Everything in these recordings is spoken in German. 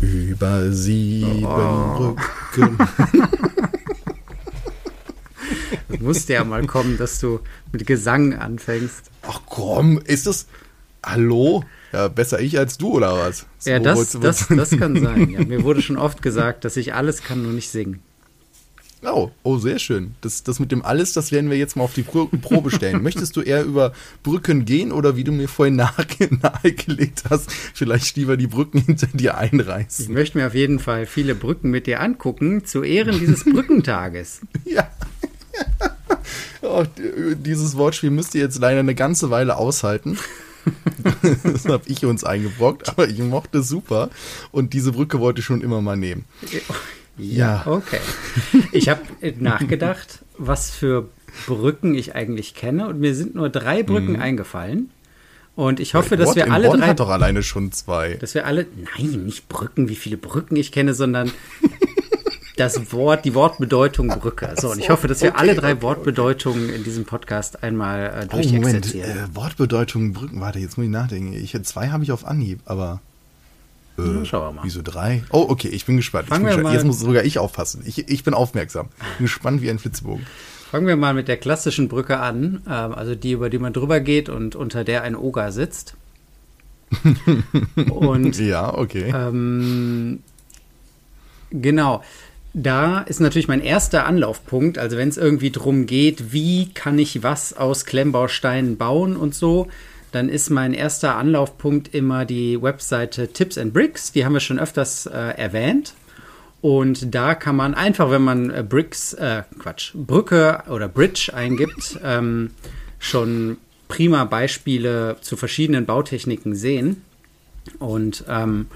Über sieben oh. Brücken. das musste ja mal kommen, dass du mit Gesang anfängst. Ach komm, ist das. Hallo? Ja, besser ich als du, oder was? So, ja, das, das, das kann sein. Ja, mir wurde schon oft gesagt, dass ich alles kann, nur nicht singen. Oh, oh, sehr schön. Das, das mit dem alles, das werden wir jetzt mal auf die Probe stellen. Möchtest du eher über Brücken gehen oder wie du mir vorhin nahe, nahegelegt hast, vielleicht lieber die Brücken hinter dir einreißen? Ich möchte mir auf jeden Fall viele Brücken mit dir angucken, zu Ehren dieses Brückentages. ja. Oh, dieses Wortspiel müsst ihr jetzt leider eine ganze Weile aushalten. das habe ich uns eingebrockt, aber ich mochte es super und diese Brücke wollte ich schon immer mal nehmen. Ja. Okay. Ich habe nachgedacht, was für Brücken ich eigentlich kenne und mir sind nur drei Brücken mhm. eingefallen. Und ich hoffe, dass wir alle Bonn drei. hat doch alleine schon zwei. Dass wir alle. Nein, nicht Brücken, wie viele Brücken ich kenne, sondern das Wort, die Wortbedeutung Brücke. So, und ich hoffe, dass wir okay, alle drei okay, Wortbedeutungen in diesem Podcast einmal äh, durchexerzieren. Oh, Moment, äh, Wortbedeutungen Brücken. Warte, jetzt muss ich nachdenken. Ich, zwei habe ich auf Anhieb, aber. Äh, schauen wir mal. Wieso drei? Oh, okay, ich bin gespannt. Ich bin gespannt. Jetzt muss sogar ich aufpassen. Ich, ich bin aufmerksam. Bin gespannt wie ein Flitzebogen. Fangen wir mal mit der klassischen Brücke an, äh, also die, über die man drüber geht und unter der ein Oger sitzt. und ja, okay. Ähm, genau. Da ist natürlich mein erster Anlaufpunkt, also wenn es irgendwie drum geht, wie kann ich was aus Klemmbausteinen bauen und so, dann ist mein erster Anlaufpunkt immer die Webseite Tips and Bricks. Die haben wir schon öfters äh, erwähnt. Und da kann man einfach, wenn man äh, Bricks, äh, Quatsch, Brücke oder Bridge eingibt, ähm, schon prima Beispiele zu verschiedenen Bautechniken sehen. Und ähm,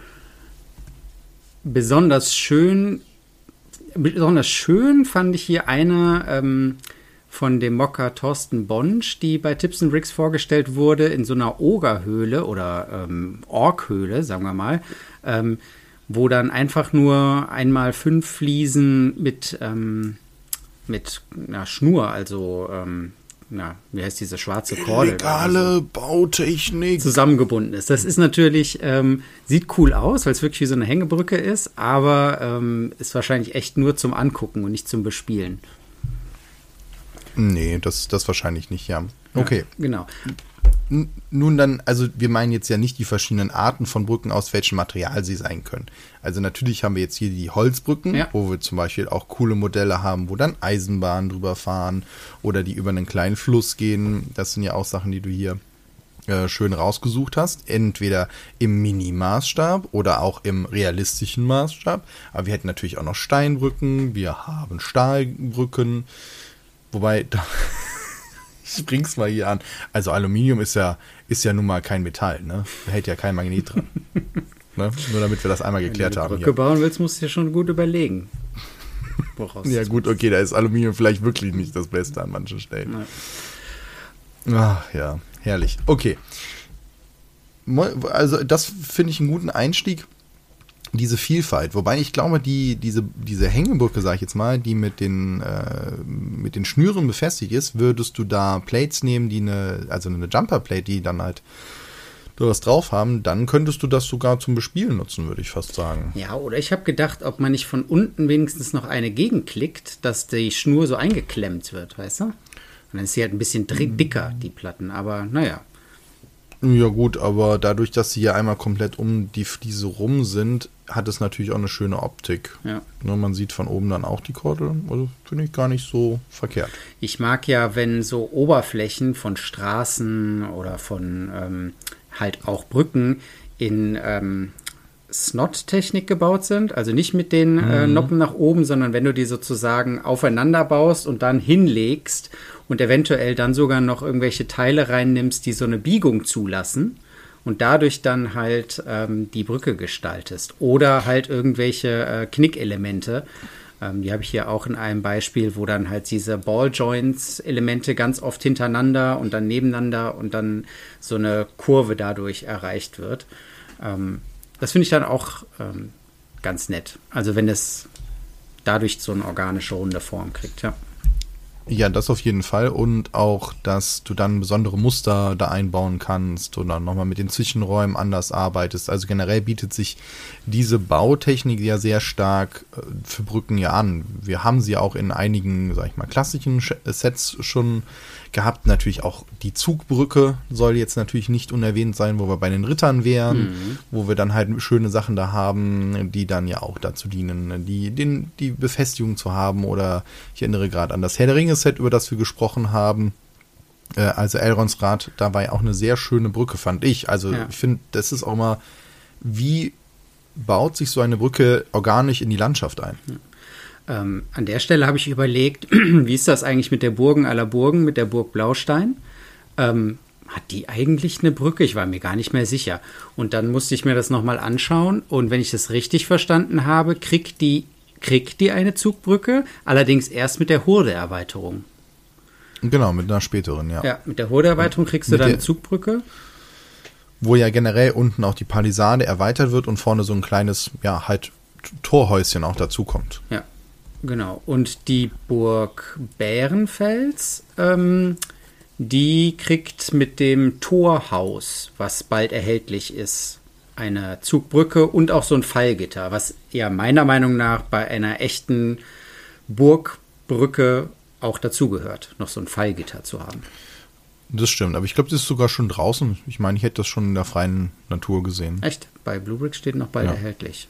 besonders schön, besonders schön fand ich hier eine ähm, von dem Mocker Thorsten Bonsch, die bei Tips Bricks vorgestellt wurde, in so einer Ogerhöhle oder ähm, Orkhöhle, sagen wir mal, ähm, wo dann einfach nur einmal fünf Fliesen mit, ähm, mit einer Schnur, also ähm, na, wie heißt diese schwarze Korde? Legale so, Bautechnik. Zusammengebunden ist. Das ist natürlich, ähm, sieht cool aus, weil es wirklich wie so eine Hängebrücke ist, aber ähm, ist wahrscheinlich echt nur zum Angucken und nicht zum Bespielen. Nee, das, das wahrscheinlich nicht, ja. Okay. Ja, genau. Nun dann, also wir meinen jetzt ja nicht die verschiedenen Arten von Brücken, aus welchem Material sie sein können. Also natürlich haben wir jetzt hier die Holzbrücken, ja. wo wir zum Beispiel auch coole Modelle haben, wo dann Eisenbahnen drüber fahren oder die über einen kleinen Fluss gehen. Das sind ja auch Sachen, die du hier äh, schön rausgesucht hast. Entweder im Mini-Maßstab oder auch im realistischen Maßstab. Aber wir hätten natürlich auch noch Steinbrücken, wir haben Stahlbrücken. Wobei, da, ich bring's mal hier an. Also Aluminium ist ja, ist ja nun mal kein Metall, ne? Da hält ja kein Magnet dran. ne? Nur damit wir das einmal geklärt haben. Wenn du Brücke bauen willst, musst du dir schon gut überlegen. ja gut, okay, da ist Aluminium vielleicht wirklich nicht das Beste an manchen Stellen. Ach ja, herrlich. Okay. Also das finde ich einen guten Einstieg diese Vielfalt. Wobei ich glaube, die, diese, diese Hängebrücke, sag ich jetzt mal, die mit den, äh, mit den Schnüren befestigt ist, würdest du da Plates nehmen, die eine, also eine Jumper-Plate, die dann halt du was drauf haben, dann könntest du das sogar zum Bespielen nutzen, würde ich fast sagen. Ja, oder ich habe gedacht, ob man nicht von unten wenigstens noch eine gegenklickt, dass die Schnur so eingeklemmt wird, weißt du? Und dann ist sie halt ein bisschen dicker, die Platten, aber naja. Ja gut, aber dadurch, dass sie ja einmal komplett um die Fliese rum sind, hat es natürlich auch eine schöne Optik. Ja. Ne, man sieht von oben dann auch die Kordel. Also finde ich gar nicht so verkehrt. Ich mag ja, wenn so Oberflächen von Straßen oder von ähm, halt auch Brücken in ähm, Snot-Technik gebaut sind. Also nicht mit den äh, mhm. äh, Noppen nach oben, sondern wenn du die sozusagen aufeinander baust und dann hinlegst und eventuell dann sogar noch irgendwelche Teile reinnimmst, die so eine Biegung zulassen und dadurch dann halt ähm, die Brücke gestaltest. Oder halt irgendwelche äh, Knickelemente. Ähm, die habe ich hier auch in einem Beispiel, wo dann halt diese Balljoints-Elemente ganz oft hintereinander und dann nebeneinander und dann so eine Kurve dadurch erreicht wird. Ähm, das finde ich dann auch ähm, ganz nett. Also wenn es dadurch so eine organische runde Form kriegt, ja. Ja, das auf jeden Fall. Und auch, dass du dann besondere Muster da einbauen kannst oder nochmal mit den Zwischenräumen anders arbeitest. Also generell bietet sich diese Bautechnik ja sehr stark äh, für Brücken ja an. Wir haben sie auch in einigen, sag ich mal, klassischen Sets schon gehabt. Natürlich auch die Zugbrücke soll jetzt natürlich nicht unerwähnt sein, wo wir bei den Rittern wären, mhm. wo wir dann halt schöne Sachen da haben, die dann ja auch dazu dienen, die, den, die Befestigung zu haben. Oder ich erinnere gerade an das Herr der Ringe-Set, über das wir gesprochen haben. Äh, also Elrons Rad, da war ja auch eine sehr schöne Brücke, fand ich. Also ja. ich finde, das ist auch mal, wie baut sich so eine Brücke organisch in die Landschaft ein? Ja. Ähm, an der Stelle habe ich überlegt, wie ist das eigentlich mit der Burgen aller Burgen, mit der Burg Blaustein? Ähm, hat die eigentlich eine Brücke? Ich war mir gar nicht mehr sicher. Und dann musste ich mir das nochmal anschauen. Und wenn ich das richtig verstanden habe, kriegt die, kriegt die eine Zugbrücke, allerdings erst mit der Hurde-Erweiterung. Genau, mit einer späteren, ja. Ja, mit der Hurde-Erweiterung kriegst du dann eine Zugbrücke. Wo ja generell unten auch die Palisade erweitert wird und vorne so ein kleines, ja, halt Torhäuschen auch dazukommt. Ja, Genau. Und die Burg Bärenfels, ähm, die kriegt mit dem Torhaus, was bald erhältlich ist, eine Zugbrücke und auch so ein Fallgitter, was ja meiner Meinung nach bei einer echten Burgbrücke auch dazugehört, noch so ein Fallgitter zu haben. Das stimmt, aber ich glaube, das ist sogar schon draußen. Ich meine, ich hätte das schon in der freien Natur gesehen. Echt? Bei Bluebrick steht noch bald ja. erhältlich.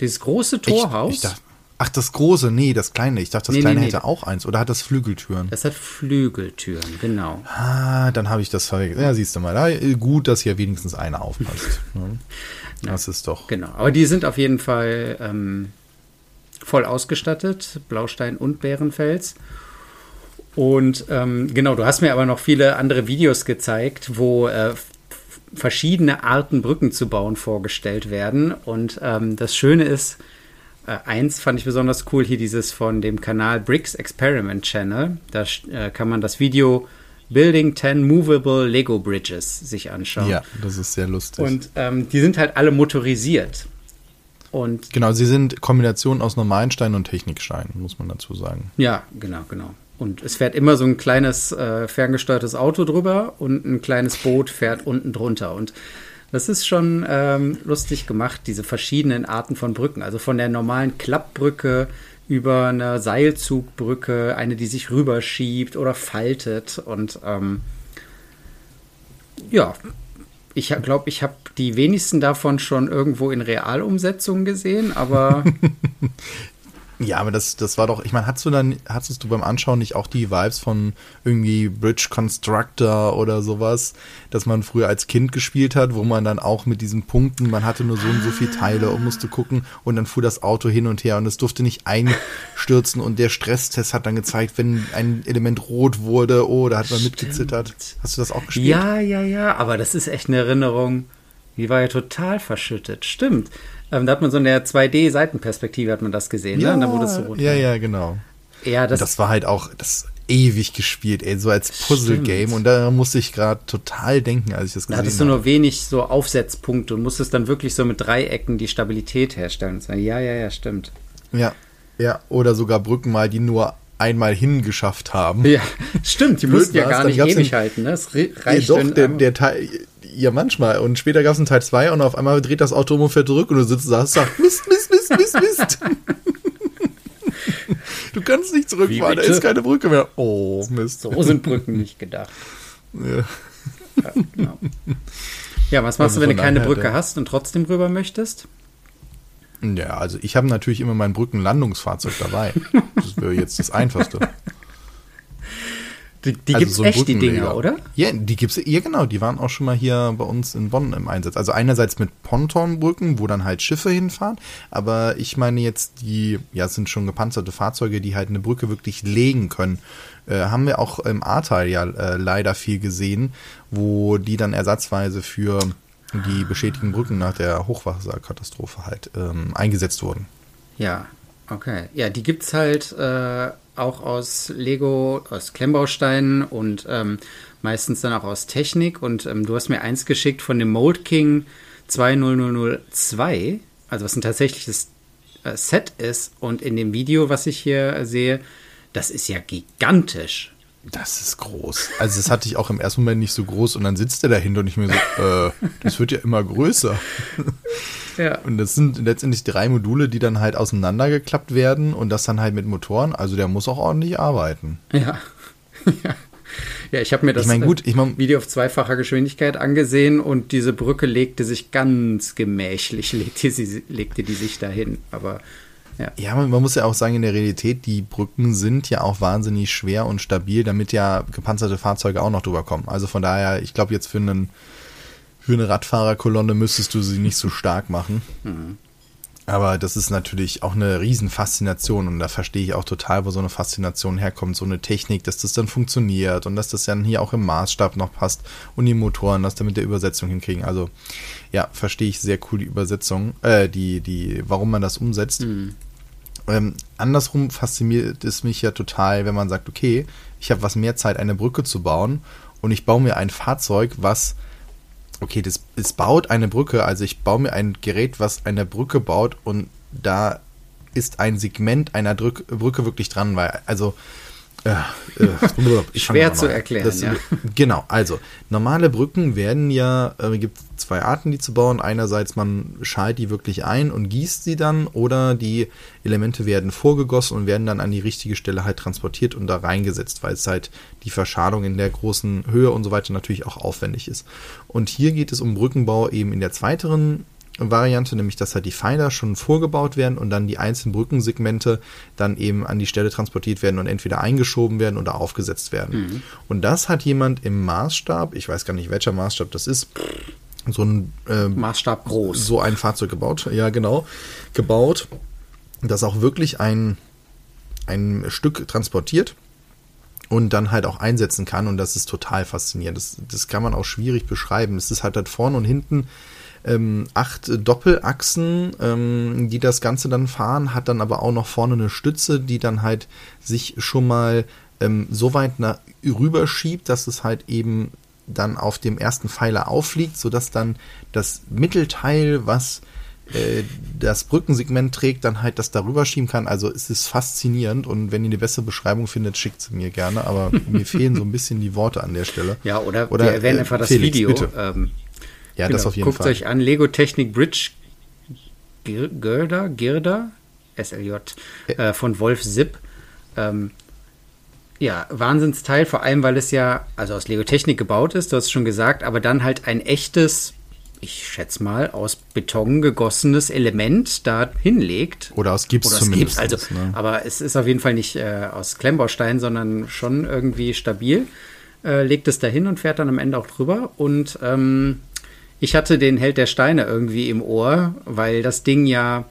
Dieses große Torhaus. Ich, ich dachte, Ach, das große, nee, das kleine. Ich dachte, das nee, kleine nee, hätte nee. auch eins. Oder hat das Flügeltüren? Das hat Flügeltüren, genau. Ah, dann habe ich das verwechselt. Ja, siehst du mal. Da, äh, gut, dass hier wenigstens einer aufpasst. Ne? Das ist doch. Genau, aber die sind auf jeden Fall ähm, voll ausgestattet. Blaustein und Bärenfels. Und ähm, genau, du hast mir aber noch viele andere Videos gezeigt, wo äh, verschiedene Arten Brücken zu bauen vorgestellt werden. Und ähm, das Schöne ist, äh, eins fand ich besonders cool, hier dieses von dem Kanal Bricks Experiment Channel. Da äh, kann man das Video Building 10 Movable Lego Bridges sich anschauen. Ja, das ist sehr lustig. Und ähm, die sind halt alle motorisiert. Und genau, sie sind Kombinationen aus normalen Steinen und Techniksteinen, muss man dazu sagen. Ja, genau, genau. Und es fährt immer so ein kleines äh, ferngesteuertes Auto drüber und ein kleines Boot fährt unten drunter. Und das ist schon ähm, lustig gemacht, diese verschiedenen Arten von Brücken. Also von der normalen Klappbrücke über eine Seilzugbrücke, eine, die sich rüberschiebt oder faltet. Und ähm, ja, ich glaube, ich habe die wenigsten davon schon irgendwo in Realumsetzung gesehen, aber Ja, aber das, das war doch, ich meine, hattest du dann, hattest du beim Anschauen nicht auch die Vibes von irgendwie Bridge Constructor oder sowas, dass man früher als Kind gespielt hat, wo man dann auch mit diesen Punkten, man hatte nur so und so viele Teile und musste gucken und dann fuhr das Auto hin und her und es durfte nicht einstürzen und der Stresstest hat dann gezeigt, wenn ein Element rot wurde, oh, da hat man Stimmt. mitgezittert. Hast du das auch gespielt? Ja, ja, ja, aber das ist echt eine Erinnerung. Die war ja total verschüttet. Stimmt. Ähm, da hat man so in der 2D-Seitenperspektive hat man das gesehen, ja, ne? Und dann wurde es so rot. Ja, ja, genau. Ja, das, das war halt auch das ewig gespielt, ey, so als Puzzle-Game. Und da musste ich gerade total denken, als ich das gesehen habe. Da hattest du nur wenig so Aufsetzpunkte und musstest dann wirklich so mit Dreiecken die Stabilität herstellen. Ja, ja, ja, stimmt. Ja, ja, oder sogar Brücken mal, die nur einmal hingeschafft haben. Ja, stimmt, die mussten ja gar nicht ewig halten. Ne? Das reicht ja, doch, der, der Teil, ja, manchmal. Und später gab es einen Teil 2 und auf einmal dreht das Auto um und fährt zurück und du sitzt da und sagst, Mist, Mist, Mist, Mist, Mist. du kannst nicht zurückfahren, da ist keine Brücke mehr. Oh, Mist. So sind Brücken nicht gedacht. Ja. Ja, genau. ja was machst also du, wenn du keine Brücke hast und trotzdem rüber möchtest? Ja, also ich habe natürlich immer mein Brückenlandungsfahrzeug dabei. Das wäre jetzt das Einfachste. Die, die also gibt es so echt, die Dinger, oder? Ja, die gibt's, ja genau, die waren auch schon mal hier bei uns in Bonn im Einsatz. Also einerseits mit Pontonbrücken, wo dann halt Schiffe hinfahren, aber ich meine jetzt die, ja, es sind schon gepanzerte Fahrzeuge, die halt eine Brücke wirklich legen können. Äh, haben wir auch im Ahrtal ja äh, leider viel gesehen, wo die dann ersatzweise für die beschädigten Brücken nach der Hochwasserkatastrophe halt ähm, eingesetzt wurden. Ja, okay. Ja, die gibt es halt äh, auch aus Lego, aus Klemmbausteinen und ähm, meistens dann auch aus Technik. Und ähm, du hast mir eins geschickt von dem Mold King 20002, also was ein tatsächliches äh, Set ist. Und in dem Video, was ich hier sehe, das ist ja gigantisch. Das ist groß. Also das hatte ich auch im ersten Moment nicht so groß und dann sitzt er dahinter und ich mir so, äh, das wird ja immer größer. Ja. Und das sind letztendlich drei Module, die dann halt auseinandergeklappt werden und das dann halt mit Motoren. Also der muss auch ordentlich arbeiten. Ja. ja. Ja, ich habe mir das ich mein, gut, ich mein, Video auf zweifacher Geschwindigkeit angesehen und diese Brücke legte sich ganz gemächlich, legte, sie, legte die sich dahin. Aber ja, ja man, man, muss ja auch sagen, in der Realität, die Brücken sind ja auch wahnsinnig schwer und stabil, damit ja gepanzerte Fahrzeuge auch noch drüber kommen. Also von daher, ich glaube jetzt für, einen, für eine Radfahrerkolonne müsstest du sie nicht so stark machen. Mhm. Aber das ist natürlich auch eine Riesenfaszination und da verstehe ich auch total, wo so eine Faszination herkommt, so eine Technik, dass das dann funktioniert und dass das dann hier auch im Maßstab noch passt und die Motoren das dann mit der Übersetzung hinkriegen. Also ja, verstehe ich sehr cool die Übersetzung, äh, die, die, warum man das umsetzt. Mhm. Ähm, andersrum fasziniert es mich ja total, wenn man sagt, okay, ich habe was mehr Zeit, eine Brücke zu bauen und ich baue mir ein Fahrzeug, was okay, das, es baut eine Brücke, also ich baue mir ein Gerät, was eine Brücke baut und da ist ein Segment einer Drück, Brücke wirklich dran, weil, also äh, äh, Schwer zu erklären. Das, ja. Genau, also normale Brücken werden ja, äh, gibt zwei Arten, die zu bauen. Einerseits man schalt die wirklich ein und gießt sie dann oder die Elemente werden vorgegossen und werden dann an die richtige Stelle halt transportiert und da reingesetzt, weil es halt die Verschalung in der großen Höhe und so weiter natürlich auch aufwendig ist. Und hier geht es um Brückenbau eben in der zweiteren Variante, nämlich dass halt die Pfeiler schon vorgebaut werden und dann die einzelnen Brückensegmente dann eben an die Stelle transportiert werden und entweder eingeschoben werden oder aufgesetzt werden. Mhm. Und das hat jemand im Maßstab, ich weiß gar nicht welcher Maßstab das ist, so ein äh, Maßstab groß. So ein Fahrzeug gebaut, ja genau, gebaut, das auch wirklich ein, ein Stück transportiert und dann halt auch einsetzen kann und das ist total faszinierend. Das, das kann man auch schwierig beschreiben. Es ist halt, halt vorne und hinten ähm, acht Doppelachsen, ähm, die das Ganze dann fahren, hat dann aber auch noch vorne eine Stütze, die dann halt sich schon mal ähm, so weit nach, rüber schiebt, dass es halt eben dann auf dem ersten Pfeiler aufliegt, sodass dann das Mittelteil, was äh, das Brückensegment trägt, dann halt das darüber schieben kann. Also es ist faszinierend und wenn ihr eine bessere Beschreibung findet, schickt sie mir gerne, aber mir fehlen so ein bisschen die Worte an der Stelle. Ja, oder, oder wir erwähnen äh, einfach das Felix, Video. Ähm, ja, genau. das auf jeden Guckt Fall. Guckt euch an, Lego Technik Bridge Girda, Girda, SLJ, äh, von Wolf Sipp. Ähm, ja, Wahnsinnsteil, vor allem, weil es ja, also aus Lego Technik gebaut ist, du hast es schon gesagt, aber dann halt ein echtes, ich schätze mal, aus Beton gegossenes Element da hinlegt. Oder aus Gips Oder aus zumindest. Gips, also, ne? Aber es ist auf jeden Fall nicht äh, aus Klemmbaustein, sondern schon irgendwie stabil. Äh, legt es da hin und fährt dann am Ende auch drüber. Und ähm, ich hatte den Held der Steine irgendwie im Ohr, weil das Ding ja,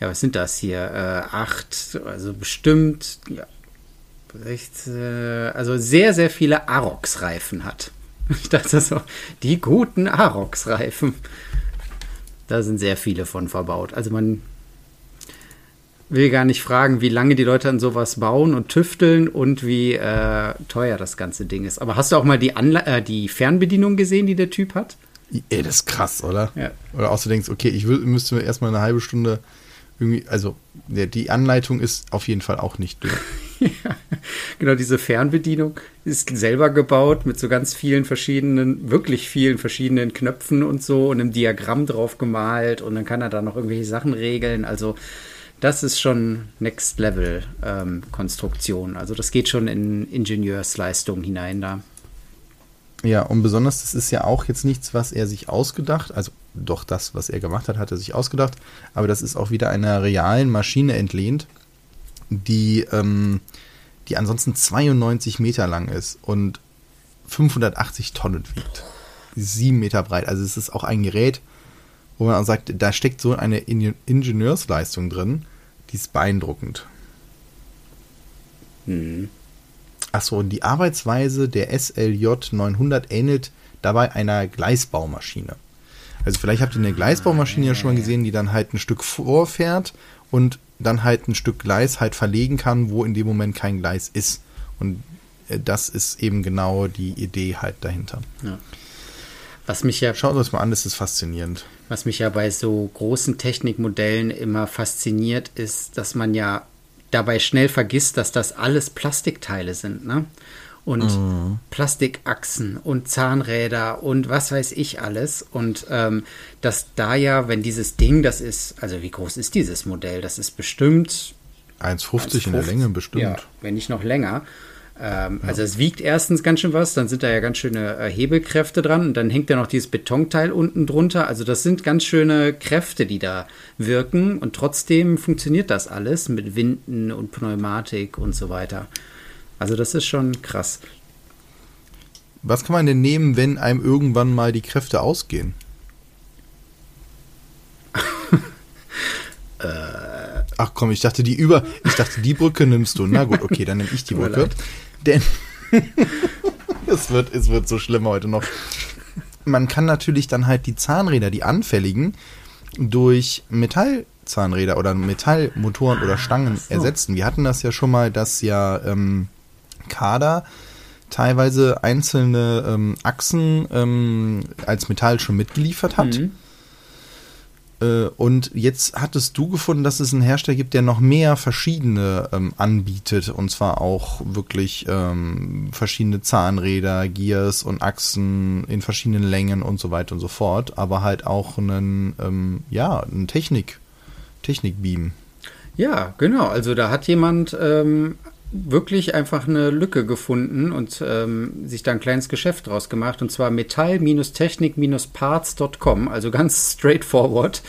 ja, was sind das hier? Äh, acht, also bestimmt, ja, recht, äh, also sehr, sehr viele Arox-Reifen hat. Ich dachte so, die guten Arox-Reifen. Da sind sehr viele von verbaut. Also man will gar nicht fragen, wie lange die Leute an sowas bauen und tüfteln und wie äh, teuer das ganze Ding ist. Aber hast du auch mal die, Anla äh, die Fernbedienung gesehen, die der Typ hat? Ey, das ist krass, oder? Ja. Oder auch du denkst, okay, ich will, müsste mir erstmal eine halbe Stunde irgendwie, also der, die Anleitung ist auf jeden Fall auch nicht dünn. ja, genau, diese Fernbedienung ist selber gebaut mit so ganz vielen verschiedenen, wirklich vielen verschiedenen Knöpfen und so und einem Diagramm drauf gemalt und dann kann er da noch irgendwelche Sachen regeln. Also das ist schon Next Level ähm, Konstruktion. Also das geht schon in Ingenieursleistung hinein da. Ja, und besonders, das ist ja auch jetzt nichts, was er sich ausgedacht, also doch das, was er gemacht hat, hat er sich ausgedacht, aber das ist auch wieder einer realen Maschine entlehnt, die, ähm, die ansonsten 92 Meter lang ist und 580 Tonnen wiegt. Sieben Meter breit. Also es ist auch ein Gerät, wo man auch sagt, da steckt so eine Ingenieursleistung drin, die ist beeindruckend. Mhm. Achso, und die Arbeitsweise der SLJ 900 ähnelt dabei einer Gleisbaumaschine. Also vielleicht habt ihr eine Gleisbaumaschine ja schon mal gesehen, die dann halt ein Stück vorfährt und dann halt ein Stück Gleis halt verlegen kann, wo in dem Moment kein Gleis ist. Und äh, das ist eben genau die Idee halt dahinter. Ja. Was mich ja. Schaut euch mal an, das ist faszinierend. Was mich ja bei so großen Technikmodellen immer fasziniert, ist, dass man ja dabei schnell vergisst, dass das alles Plastikteile sind, ne? Und mhm. Plastikachsen und Zahnräder und was weiß ich alles. Und ähm, dass da ja, wenn dieses Ding, das ist, also wie groß ist dieses Modell? Das ist bestimmt 1,50 in der Länge bestimmt. Ja, wenn nicht noch länger. Ähm, ja. Also es wiegt erstens ganz schön was, dann sind da ja ganz schöne äh, Hebelkräfte dran und dann hängt ja noch dieses Betonteil unten drunter. Also das sind ganz schöne Kräfte, die da wirken und trotzdem funktioniert das alles mit Winden und Pneumatik und so weiter. Also das ist schon krass. Was kann man denn nehmen, wenn einem irgendwann mal die Kräfte ausgehen? äh, Ach komm, ich dachte die über, ich dachte die Brücke nimmst du. Na gut, okay, dann nehme ich die Brücke. Denn es, wird, es wird so schlimm heute noch. Man kann natürlich dann halt die Zahnräder, die anfälligen, durch Metallzahnräder oder Metallmotoren oder Stangen so. ersetzen. Wir hatten das ja schon mal, dass ja ähm, Kader teilweise einzelne ähm, Achsen ähm, als Metall schon mitgeliefert hat. Mhm. Äh, und jetzt hattest du gefunden, dass es einen Hersteller gibt, der noch mehr verschiedene ähm, anbietet. Und zwar auch wirklich ähm, verschiedene Zahnräder, Gears und Achsen in verschiedenen Längen und so weiter und so fort. Aber halt auch einen, ähm, ja, einen Technik, Technikbeam. Ja, genau. Also da hat jemand ähm, wirklich einfach eine Lücke gefunden und ähm, sich da ein kleines Geschäft draus gemacht und zwar metall-technik-parts.com, also ganz straightforward.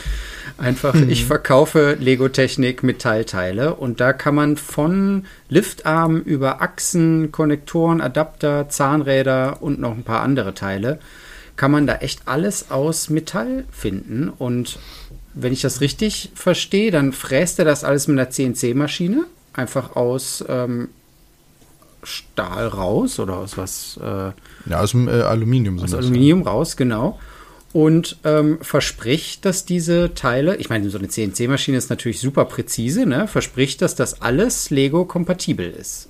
Einfach, mhm. ich verkaufe Lego-Technik Metallteile und da kann man von Liftarm über Achsen, Konnektoren, Adapter, Zahnräder und noch ein paar andere Teile, kann man da echt alles aus Metall finden und wenn ich das richtig verstehe, dann fräst er das alles mit einer CNC-Maschine einfach aus ähm, Stahl raus oder aus was? Äh, ja, aus dem äh, Aluminium. Aus Aluminium ja. raus, genau. Und ähm, verspricht, dass diese Teile, ich meine, so eine CNC-Maschine ist natürlich super präzise, ne? verspricht, dass das alles Lego-kompatibel ist.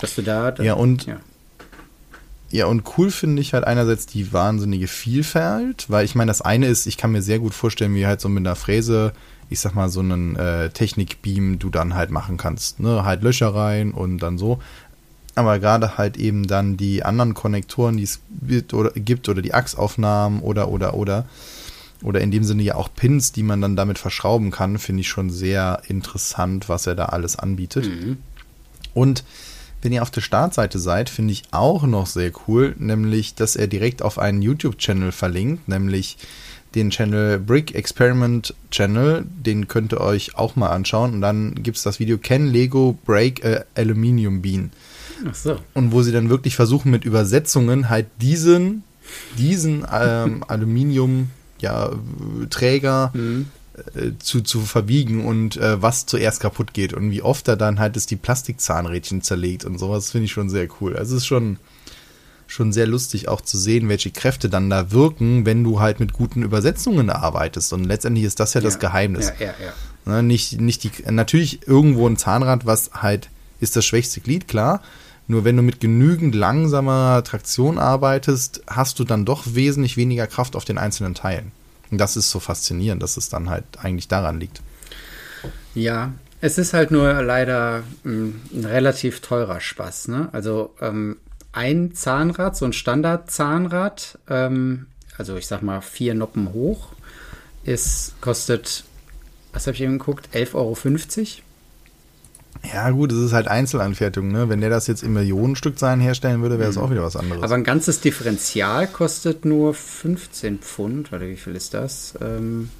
Dass du da. ja, und. Ja. Ja, und cool finde ich halt einerseits die wahnsinnige Vielfalt, weil ich meine, das eine ist, ich kann mir sehr gut vorstellen, wie halt so mit einer Fräse ich sag mal, so einen äh, Technikbeam du dann halt machen kannst. Ne? Halt Löcher rein und dann so. Aber gerade halt eben dann die anderen Konnektoren, die es gibt oder, gibt oder die Achsaufnahmen oder oder oder oder in dem Sinne ja auch Pins, die man dann damit verschrauben kann, finde ich schon sehr interessant, was er da alles anbietet. Mhm. Und wenn ihr auf der Startseite seid, finde ich auch noch sehr cool, nämlich, dass er direkt auf einen YouTube-Channel verlinkt, nämlich den Channel Brick Experiment Channel, den könnt ihr euch auch mal anschauen. Und dann gibt es das Video Can Lego Break a Aluminium Bean. Ach so. Und wo sie dann wirklich versuchen mit Übersetzungen halt diesen, diesen ähm, Aluminium ja, Träger mhm. äh, zu, zu verbiegen und äh, was zuerst kaputt geht und wie oft er dann halt ist die Plastikzahnrädchen zerlegt und sowas finde ich schon sehr cool. Also es ist schon schon sehr lustig auch zu sehen, welche Kräfte dann da wirken, wenn du halt mit guten Übersetzungen arbeitest. Und letztendlich ist das ja, ja das Geheimnis. Ja, ja, ja. Ne, nicht, nicht die, natürlich irgendwo ein Zahnrad, was halt ist das schwächste Glied, klar. Nur wenn du mit genügend langsamer Traktion arbeitest, hast du dann doch wesentlich weniger Kraft auf den einzelnen Teilen. Und das ist so faszinierend, dass es dann halt eigentlich daran liegt. Ja, es ist halt nur leider ein, ein relativ teurer Spaß. Ne? Also ähm, ein Zahnrad, so ein Standard-Zahnrad, ähm, also ich sag mal vier Noppen hoch, ist, kostet, was habe ich eben geguckt, 11,50 Euro. Ja, gut, es ist halt Einzelanfertigung, ne? Wenn der das jetzt im Millionenstückzahlen herstellen würde, wäre es mhm. auch wieder was anderes. Aber ein ganzes Differential kostet nur 15 Pfund. Warte, wie viel ist das? Ähm,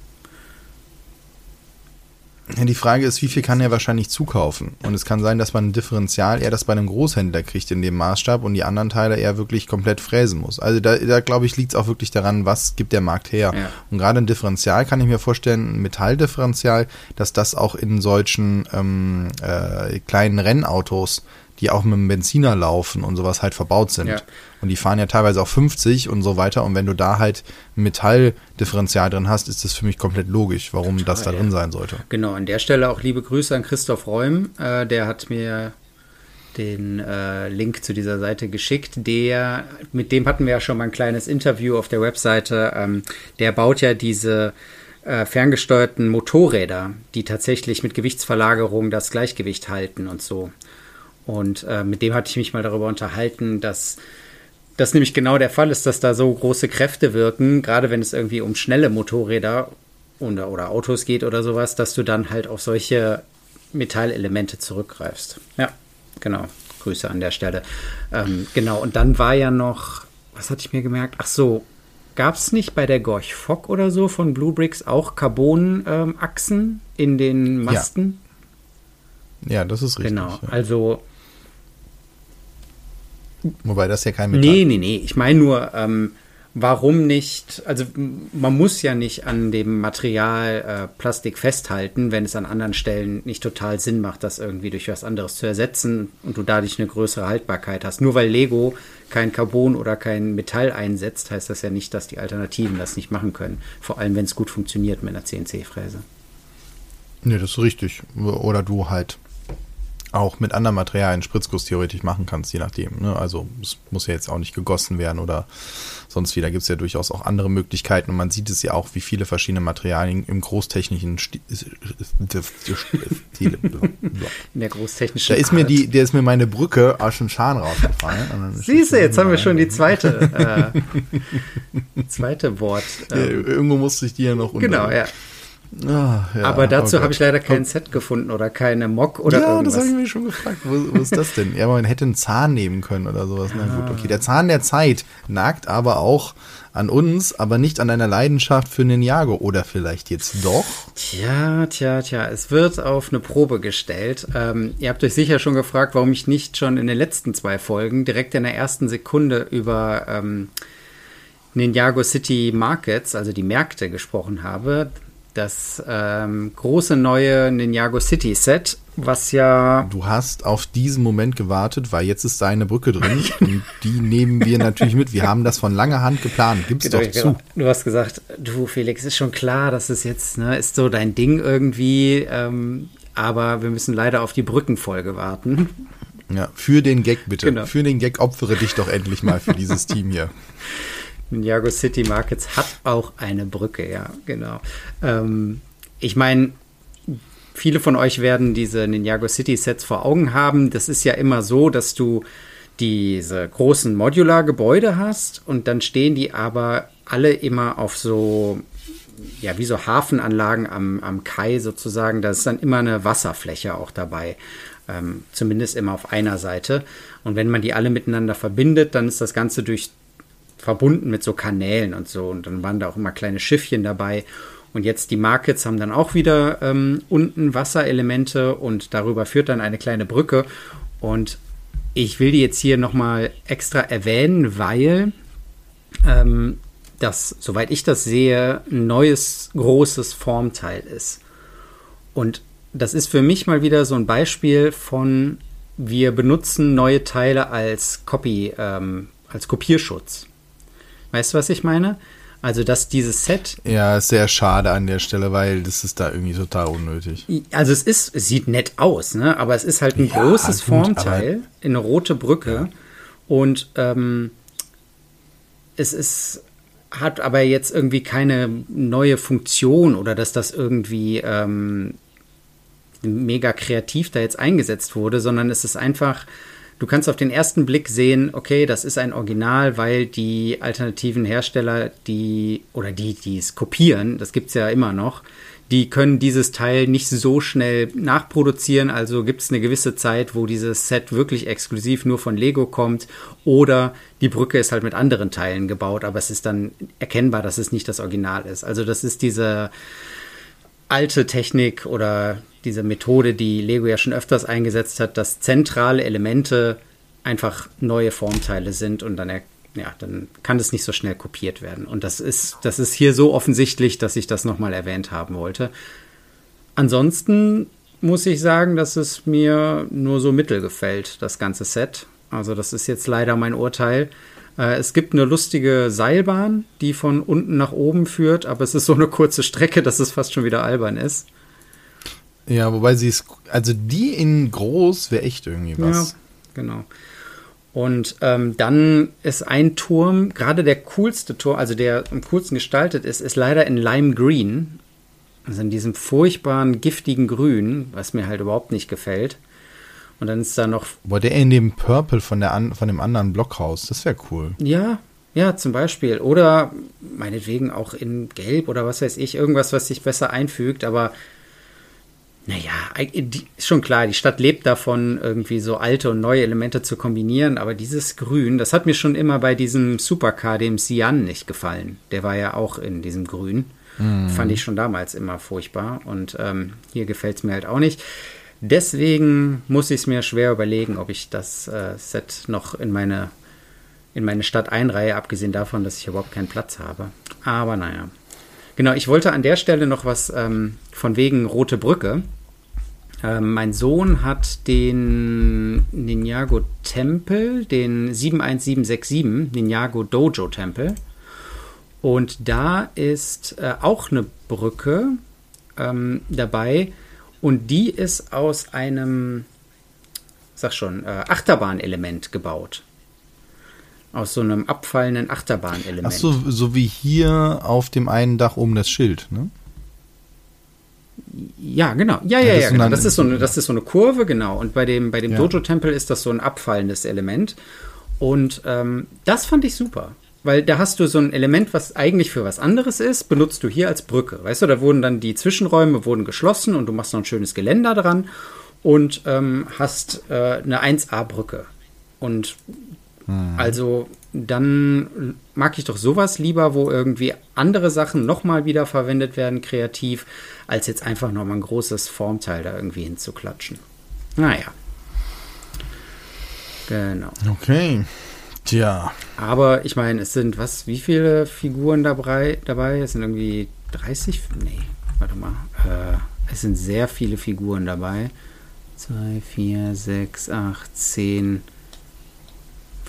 ja, die Frage ist, wie viel kann er wahrscheinlich zukaufen? Und es kann sein, dass man ein Differential eher das bei einem Großhändler kriegt in dem Maßstab und die anderen Teile eher wirklich komplett fräsen muss. Also da, da glaube ich, liegt es auch wirklich daran, was gibt der Markt her. Ja. Und gerade ein Differential kann ich mir vorstellen, ein Metalldifferential, dass das auch in solchen ähm, äh, kleinen Rennautos die auch mit dem Benziner laufen und sowas halt verbaut sind. Ja. Und die fahren ja teilweise auch 50 und so weiter. Und wenn du da halt ein Metalldifferenzial drin hast, ist das für mich komplett logisch, warum Total, das da drin sein sollte. Genau, an der Stelle auch liebe Grüße an Christoph Räum. Äh, der hat mir den äh, Link zu dieser Seite geschickt. Der, mit dem hatten wir ja schon mal ein kleines Interview auf der Webseite. Ähm, der baut ja diese äh, ferngesteuerten Motorräder, die tatsächlich mit Gewichtsverlagerung das Gleichgewicht halten und so. Und äh, mit dem hatte ich mich mal darüber unterhalten, dass das nämlich genau der Fall ist, dass da so große Kräfte wirken, gerade wenn es irgendwie um schnelle Motorräder oder, oder Autos geht oder sowas, dass du dann halt auf solche Metallelemente zurückgreifst. Ja, genau. Grüße an der Stelle. Ähm, genau, und dann war ja noch, was hatte ich mir gemerkt? Ach so, gab es nicht bei der Gorch Fock oder so von Blue Bricks auch Carbon-Achsen ähm, in den Masten? Ja. ja, das ist richtig. Genau, also Wobei das ja kein Metall Nee, nee, nee. Ich meine nur, ähm, warum nicht, also man muss ja nicht an dem Material äh, Plastik festhalten, wenn es an anderen Stellen nicht total Sinn macht, das irgendwie durch was anderes zu ersetzen und du dadurch eine größere Haltbarkeit hast. Nur weil Lego kein Carbon oder kein Metall einsetzt, heißt das ja nicht, dass die Alternativen das nicht machen können. Vor allem, wenn es gut funktioniert mit einer CNC-Fräse. Nee, das ist richtig. Oder du halt auch mit anderen Materialien Spritzguss theoretisch machen kannst, je nachdem. Ne? Also es muss ja jetzt auch nicht gegossen werden oder sonst wie. Da gibt es ja durchaus auch andere Möglichkeiten und man sieht es ja auch, wie viele verschiedene Materialien im großtechnischen Stil. In der großtechnischen Da ist mir die, der ist mir meine Brücke aus dem Schahn rausgefallen. Siehst du, jetzt haben wir schon die zweite, äh, zweite Wort. Ähm, ja, irgendwo musste ich die ja noch unter. Genau, ja. Ah, ja, Aber dazu oh habe ich leider kein Set gefunden oder keine Mock oder ja, irgendwas. Ja, das habe ich mich schon gefragt. Wo, wo, ist das denn? Ja, man hätte einen Zahn nehmen können oder sowas. Na gut, okay. Der Zahn der Zeit nagt aber auch an uns, aber nicht an deiner Leidenschaft für Ninjago. Oder vielleicht jetzt doch? Tja, tja, tja. Es wird auf eine Probe gestellt. Ähm, ihr habt euch sicher schon gefragt, warum ich nicht schon in den letzten zwei Folgen direkt in der ersten Sekunde über ähm, Ninjago City Markets, also die Märkte, gesprochen habe das ähm, große neue Ninjago City Set, was ja. Du hast auf diesen Moment gewartet, weil jetzt ist deine Brücke drin und die nehmen wir natürlich mit. Wir haben das von langer Hand geplant. Gib's genau, doch zu. Genau. Du hast gesagt, du Felix, ist schon klar, dass es jetzt, ne, ist so dein Ding irgendwie, ähm, aber wir müssen leider auf die Brückenfolge warten. Ja, für den Gag bitte. Genau. Für den Gag opfere dich doch endlich mal für dieses Team hier. Ninjago City Markets hat auch eine Brücke, ja, genau. Ähm, ich meine, viele von euch werden diese Ninjago City Sets vor Augen haben. Das ist ja immer so, dass du diese großen Modular-Gebäude hast und dann stehen die aber alle immer auf so, ja, wie so Hafenanlagen am, am Kai sozusagen. Da ist dann immer eine Wasserfläche auch dabei. Ähm, zumindest immer auf einer Seite. Und wenn man die alle miteinander verbindet, dann ist das Ganze durch verbunden mit so Kanälen und so. Und dann waren da auch immer kleine Schiffchen dabei. Und jetzt die Markets haben dann auch wieder ähm, unten Wasserelemente und darüber führt dann eine kleine Brücke. Und ich will die jetzt hier nochmal extra erwähnen, weil ähm, das, soweit ich das sehe, ein neues großes Formteil ist. Und das ist für mich mal wieder so ein Beispiel von, wir benutzen neue Teile als Copy, ähm, als Kopierschutz. Weißt du, was ich meine? Also, dass dieses Set. Ja, ist sehr schade an der Stelle, weil das ist da irgendwie total unnötig. Also, es ist, es sieht nett aus, ne? Aber es ist halt ein ja, großes gut, Formteil in eine rote Brücke. Ja. Und ähm, es ist, hat aber jetzt irgendwie keine neue Funktion oder dass das irgendwie ähm, mega kreativ da jetzt eingesetzt wurde, sondern es ist einfach Du kannst auf den ersten Blick sehen, okay, das ist ein Original, weil die alternativen Hersteller, die oder die, die es kopieren, das gibt es ja immer noch, die können dieses Teil nicht so schnell nachproduzieren. Also gibt es eine gewisse Zeit, wo dieses Set wirklich exklusiv nur von Lego kommt oder die Brücke ist halt mit anderen Teilen gebaut, aber es ist dann erkennbar, dass es nicht das Original ist. Also das ist diese alte Technik oder diese Methode, die Lego ja schon öfters eingesetzt hat, dass zentrale Elemente einfach neue Formteile sind und dann, ja, dann kann das nicht so schnell kopiert werden. Und das ist, das ist hier so offensichtlich, dass ich das nochmal erwähnt haben wollte. Ansonsten muss ich sagen, dass es mir nur so mittel gefällt, das ganze Set. Also das ist jetzt leider mein Urteil. Äh, es gibt eine lustige Seilbahn, die von unten nach oben führt, aber es ist so eine kurze Strecke, dass es fast schon wieder albern ist. Ja, wobei sie ist, also die in groß wäre echt irgendwie was. Ja, genau. Und ähm, dann ist ein Turm, gerade der coolste Turm, also der am coolsten gestaltet ist, ist leider in Lime Green. Also in diesem furchtbaren, giftigen Grün, was mir halt überhaupt nicht gefällt. Und dann ist da noch. Boah, der in dem Purple von, der an, von dem anderen Blockhaus, das wäre cool. Ja, ja, zum Beispiel. Oder meinetwegen auch in Gelb oder was weiß ich, irgendwas, was sich besser einfügt, aber naja, ist schon klar, die Stadt lebt davon, irgendwie so alte und neue Elemente zu kombinieren, aber dieses Grün, das hat mir schon immer bei diesem Supercar, dem Sian, nicht gefallen. Der war ja auch in diesem Grün. Mhm. Fand ich schon damals immer furchtbar und ähm, hier gefällt es mir halt auch nicht. Deswegen muss ich es mir schwer überlegen, ob ich das äh, Set noch in meine, in meine Stadt einreihe, abgesehen davon, dass ich überhaupt keinen Platz habe. Aber naja. Genau, ich wollte an der Stelle noch was ähm, von wegen Rote Brücke. Ähm, mein Sohn hat den Ninjago Tempel, den 71767, Ninjago Dojo Tempel. Und da ist äh, auch eine Brücke ähm, dabei. Und die ist aus einem, sag schon, äh, Achterbahnelement gebaut. Aus so einem abfallenden Achterbahnelement. Ach so, so wie hier auf dem einen Dach oben das Schild, ne? Ja, genau. Ja, ja, ja, ja genau. Das ist, so eine, das ist so eine Kurve, genau. Und bei dem, bei dem ja. Dojo-Tempel ist das so ein abfallendes Element. Und ähm, das fand ich super. Weil da hast du so ein Element, was eigentlich für was anderes ist, benutzt du hier als Brücke. Weißt du, da wurden dann die Zwischenräume wurden geschlossen und du machst noch ein schönes Geländer dran und ähm, hast äh, eine 1A-Brücke. Und hm. also dann mag ich doch sowas lieber, wo irgendwie andere Sachen nochmal wieder verwendet werden, kreativ, als jetzt einfach nochmal ein großes Formteil da irgendwie hinzuklatschen. Naja. Genau. Okay. Tja. Aber ich meine, es sind was, wie viele Figuren dabei? dabei? Es sind irgendwie 30? Nee, warte mal. Äh, es sind sehr viele Figuren dabei. 2, 4, 6, 8, 10,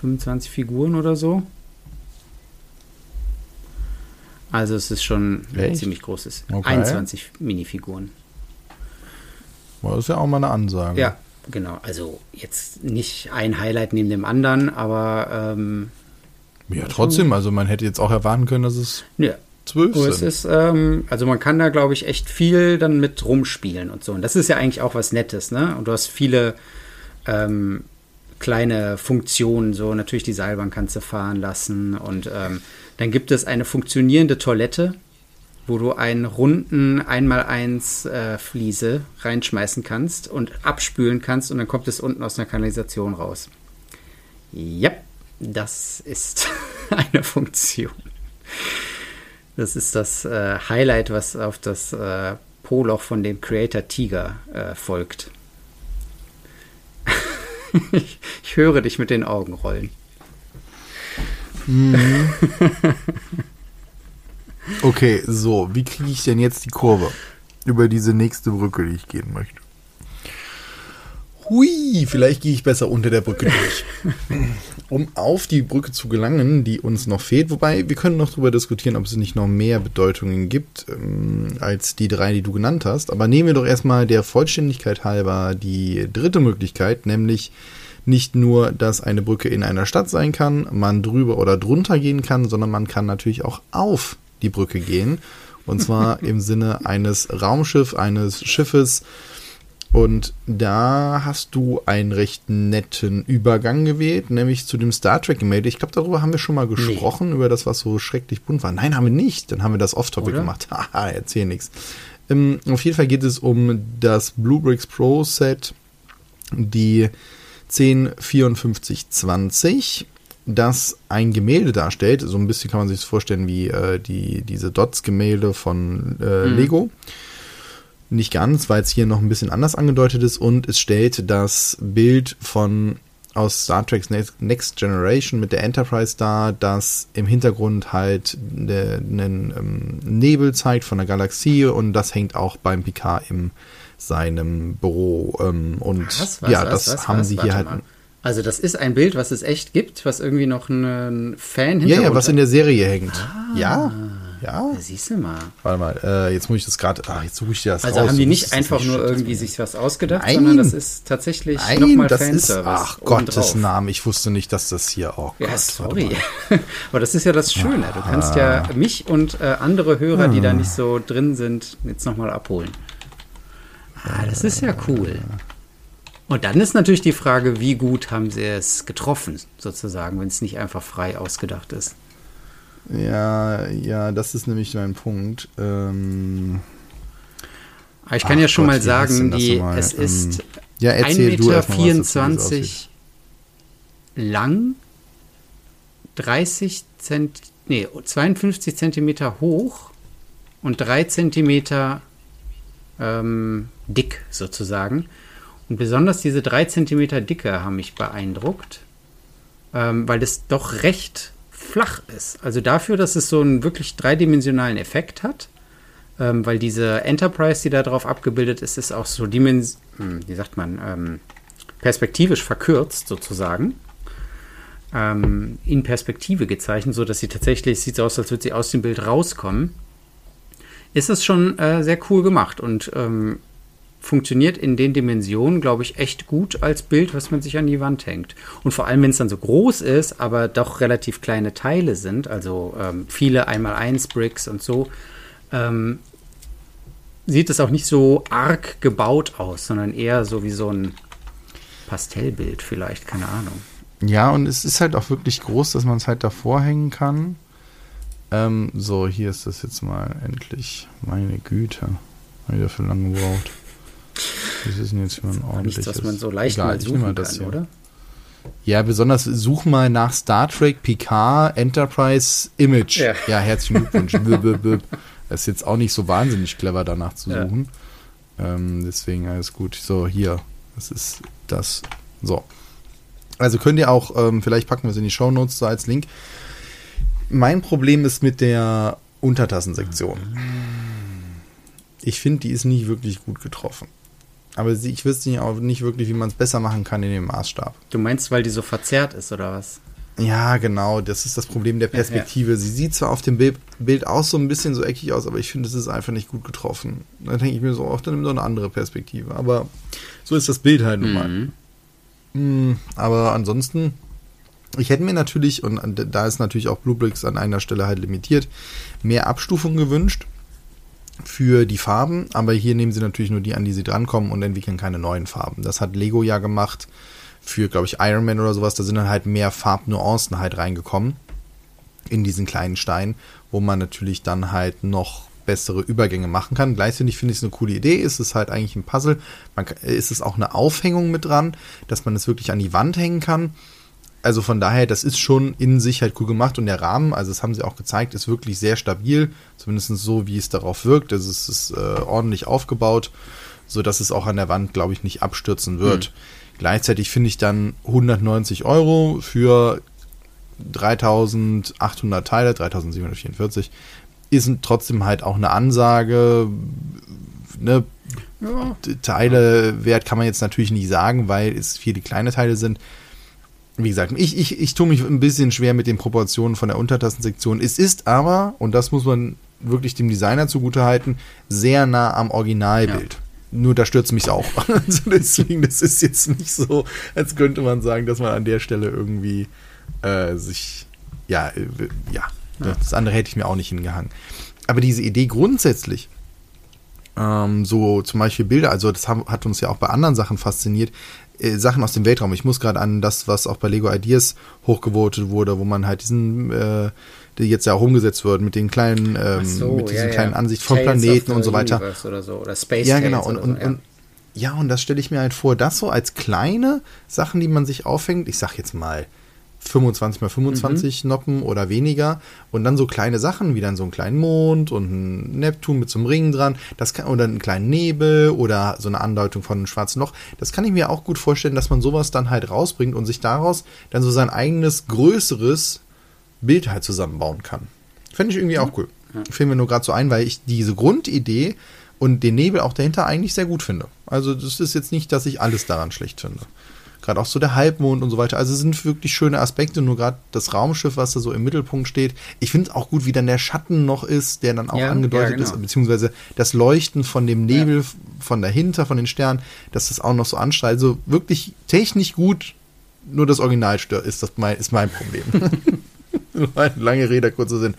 25 Figuren oder so. Also es ist schon Echt? ein ziemlich großes. Okay. 21 Minifiguren. Das ist ja auch mal eine Ansage. Ja, genau. Also jetzt nicht ein Highlight neben dem anderen, aber ähm, ja, trotzdem. Also man hätte jetzt auch erwarten können, dass es ja. zwölf sind. Es ist, ähm, also man kann da, glaube ich, echt viel dann mit rumspielen und so. Und das ist ja eigentlich auch was Nettes, ne? Und du hast viele ähm, kleine Funktionen, so natürlich die Seilbahn kannst du fahren lassen und ähm, dann gibt es eine funktionierende Toilette, wo du einen runden 1x1 äh, Fliese reinschmeißen kannst und abspülen kannst und dann kommt es unten aus einer Kanalisation raus. Ja, das ist eine Funktion. Das ist das äh, Highlight, was auf das äh, Poloch von dem Creator Tiger äh, folgt ich, ich, höre dich mit den Augen rollen. Mhm. okay, so, wie kriege ich denn jetzt die Kurve über diese nächste Brücke, die ich gehen möchte? Hui, vielleicht gehe ich besser unter der Brücke durch. um auf die Brücke zu gelangen, die uns noch fehlt. Wobei, wir können noch darüber diskutieren, ob es nicht noch mehr Bedeutungen gibt ähm, als die drei, die du genannt hast. Aber nehmen wir doch erstmal der Vollständigkeit halber die dritte Möglichkeit, nämlich nicht nur, dass eine Brücke in einer Stadt sein kann, man drüber oder drunter gehen kann, sondern man kann natürlich auch auf die Brücke gehen. Und zwar im Sinne eines Raumschiffs, eines Schiffes, und da hast du einen recht netten Übergang gewählt, nämlich zu dem Star Trek-Gemälde. Ich glaube, darüber haben wir schon mal gesprochen, nee. über das, was so schrecklich bunt war. Nein, haben wir nicht. Dann haben wir das Off-Topic gemacht. Haha, erzähl nichts. Ähm, auf jeden Fall geht es um das Blue Bricks Pro Set, die 105420 das ein Gemälde darstellt. So ein bisschen kann man sich das vorstellen wie äh, die, diese Dots-Gemälde von äh, mhm. Lego. Nicht ganz, weil es hier noch ein bisschen anders angedeutet ist und es stellt das Bild von aus Star Trek Next Generation mit der Enterprise dar, das im Hintergrund halt einen ähm, Nebel zeigt von der Galaxie und das hängt auch beim Picard in seinem Büro. Ähm, und was, was, ja, was, das haben sie hier halt. Mal. Also das ist ein Bild, was es echt gibt, was irgendwie noch einen Fan hinter Ja, ja, was in der Serie hängt. Ah. Ja. Ja? Siehst du mal. Warte mal, äh, jetzt muss ich das gerade, ach, jetzt suche ich dir das Also raus. haben die nicht einfach das nur nicht. irgendwie sich was ausgedacht, Nein. sondern das ist tatsächlich nochmal das ist, Fanservice. ach. Gottes Namen, ich wusste nicht, dass das hier, oh Gott. Ja, sorry. Aber das ist ja das Schöne. Du kannst ja mich und äh, andere Hörer, die Ah. da nicht so drin sind, jetzt nochmal abholen. Ah, das ist ja cool. Und dann ist natürlich die Frage, wie gut haben sie es getroffen, sozusagen, wenn es nicht einfach frei ausgedacht ist. Ja, ja, das ist nämlich mein Punkt. Ähm, Aber ich kann ja schon Gott, mal sagen, die, es ist Ähm, ja, erzähl 1,24 du erst mal, was das für das Meter lang, 30 Zent, nee, 52 Zentimeter hoch und 3 Zentimeter ähm, dick sozusagen. Und besonders diese 3 Zentimeter Dicke haben mich beeindruckt, ähm, weil es doch recht flach ist. Also dafür, dass es so einen wirklich dreidimensionalen Effekt hat, ähm, weil diese Enterprise, die da drauf abgebildet ist, ist auch so dimens hm, wie sagt man, ähm, perspektivisch verkürzt sozusagen. Ähm, in Perspektive gezeichnet, so dass sie tatsächlich sieht so aus, als würde sie aus dem Bild rauskommen. Ist es schon äh, sehr cool gemacht und ähm, funktioniert in den Dimensionen, glaube ich, echt gut als Bild, was man sich an die Wand hängt. Und vor allem, wenn es dann so groß ist, aber doch relativ kleine Teile sind, also ähm, viele einmal eins Bricks und so, ähm, sieht es auch nicht so arg gebaut aus, sondern eher so wie so ein Pastellbild vielleicht, keine Ahnung. Ja, und es ist halt auch wirklich groß, dass man es halt davor hängen kann. Ähm, so, hier ist das jetzt mal endlich. Meine Güte. Hab wieder für lange gebraucht. Das ist jetzt Aber ordentliches. nichts, was man so leicht Egal, mal suchen das kann, hier. oder? Ja, besonders such mal nach Star Trek Picard Enterprise Image. Ja. Ja, herzlichen Glückwunsch. Das ist jetzt auch nicht so wahnsinnig clever danach zu Ja. suchen. Ähm, deswegen alles gut. So, hier. Das ist das. So. Also könnt ihr auch, ähm, vielleicht packen wir es in die Shownotes so als Link. Mein Problem ist mit der Untertassensektion. Ich finde, die ist nicht wirklich gut getroffen. Aber sie, ich wüsste nicht auch nicht wirklich, wie man es besser machen kann in dem Maßstab. Du meinst, weil die so verzerrt ist, oder was? Ja, genau. Das ist das Problem der Perspektive. Sie sieht zwar auf dem Bild, Bild auch so ein bisschen so eckig aus, aber ich finde, es ist einfach nicht gut getroffen. Dann denke ich mir so, auch dann nimm doch eine andere Perspektive. Aber so ist das Bild halt nun mal. Mhm. Mm, Aber ansonsten, ich hätte mir natürlich, und da ist natürlich auch Bluebricks an einer Stelle halt limitiert, mehr Abstufung gewünscht für die Farben. Aber hier nehmen sie natürlich nur die an, die sie drankommen und entwickeln keine neuen Farben. Das hat Lego ja gemacht für, glaube ich, Iron Man oder sowas. Da sind dann halt mehr Farbnuancen halt reingekommen in diesen kleinen Stein, wo man natürlich dann halt noch bessere Übergänge machen kann. Gleichzeitig finde ich es eine coole Idee. Ist es halt eigentlich ein Puzzle. Man, kann- ist es auch eine Aufhängung mit dran, dass man es wirklich an die Wand hängen kann. Also von daher, das ist schon in sich halt cool gemacht und der Rahmen, also das haben sie auch gezeigt, ist wirklich sehr stabil, zumindest so, wie es darauf wirkt. Also es ist äh, ordentlich aufgebaut, so dass es auch an der Wand, glaube ich, nicht abstürzen wird. Gleichzeitig finde ich dann 190 Euro für 3800 Teile, 3744, ist trotzdem halt auch eine Ansage. Ne? Ja. Teilewert kann man jetzt natürlich nicht sagen, weil es viele kleine Teile sind. Wie gesagt, ich, ich, ich tue mich ein bisschen schwer mit den Proportionen von der Untertassensektion. Es ist aber, und das muss man wirklich dem Designer zugutehalten, sehr nah am Originalbild. Nur da stürzt mich auch. Also deswegen, das ist jetzt nicht so, als könnte man sagen, dass man an der Stelle irgendwie äh, sich, ja, äh, ja, das andere hätte ich mir auch nicht hingehangen. Aber diese Idee grundsätzlich, ähm, so zum Beispiel Bilder, also das haben, hat uns ja auch bei anderen Sachen fasziniert, äh, Sachen aus dem Weltraum. Ich muss gerade an das, was auch bei Lego Ideas hochgevotet wurde, wo man halt diesen, äh, der jetzt ja auch umgesetzt wird, mit den kleinen, ähm, so, mit diesen ja, kleinen ja. Ansicht von Tales Planeten und so weiter. Oder, so. oder Space Ja, Tales genau. Und, oder und, so, ja. und ja, und das stelle ich mir halt vor, das so als kleine Sachen, die man sich aufhängt, ich sag jetzt mal 25 mal 25 Mhm. Noppen oder weniger und dann so kleine Sachen wie dann so einen kleinen Mond und einen Neptun mit so einem Ring dran, das kann, oder einen kleinen Nebel oder so eine Andeutung von einem schwarzen Loch. Das kann ich mir auch gut vorstellen, dass man sowas dann halt rausbringt und sich daraus dann so sein eigenes größeres Bild halt zusammenbauen kann. Fände ich irgendwie auch cool. Fiel mir nur gerade so ein, weil ich diese Grundidee und den Nebel auch dahinter eigentlich sehr gut finde. Also das ist jetzt nicht, dass ich alles daran schlecht finde. Gerade auch so der Halbmond und so weiter. Also es sind wirklich schöne Aspekte, nur gerade das Raumschiff, was da so im Mittelpunkt steht. Ich finde es auch gut, wie dann der Schatten noch ist, der dann auch ja, angedeutet ja, genau. ist, beziehungsweise das Leuchten von dem Nebel ja. von dahinter, von den Sternen, dass das auch noch so anstrahlt. Also wirklich technisch gut, nur das Original stört, ist, das mein, ist mein Problem. Lange Rede, kurzer Sinn.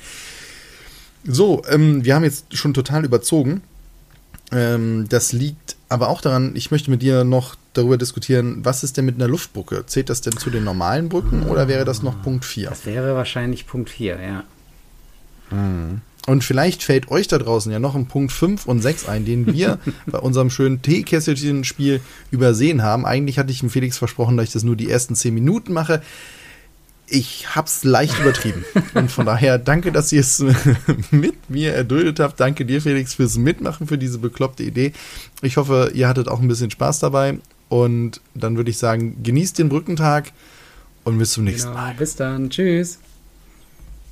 So, ähm, wir haben jetzt schon total überzogen. Ähm, das liegt aber auch daran, ich möchte mit dir noch darüber diskutieren, was ist denn mit einer Luftbrücke? Zählt das denn zu den normalen Brücken oder wäre das noch Punkt 4? Das wäre wahrscheinlich Punkt 4, ja. Hm. Und vielleicht fällt euch da draußen ja noch ein Punkt 5 und 6 ein, den wir bei unserem schönen Teekesselchen-Spiel übersehen haben. Eigentlich hatte ich dem Felix versprochen, dass ich das nur die ersten 10 Minuten mache ich hab's leicht übertrieben. Und von daher danke, dass ihr es mit mir erduldet habt. Danke dir, Felix, fürs Mitmachen, für diese bekloppte Idee. Ich hoffe, ihr hattet auch ein bisschen Spaß dabei. Und dann würde ich sagen, genießt den Brückentag und bis zum nächsten genau, Mal. Bis dann. Tschüss.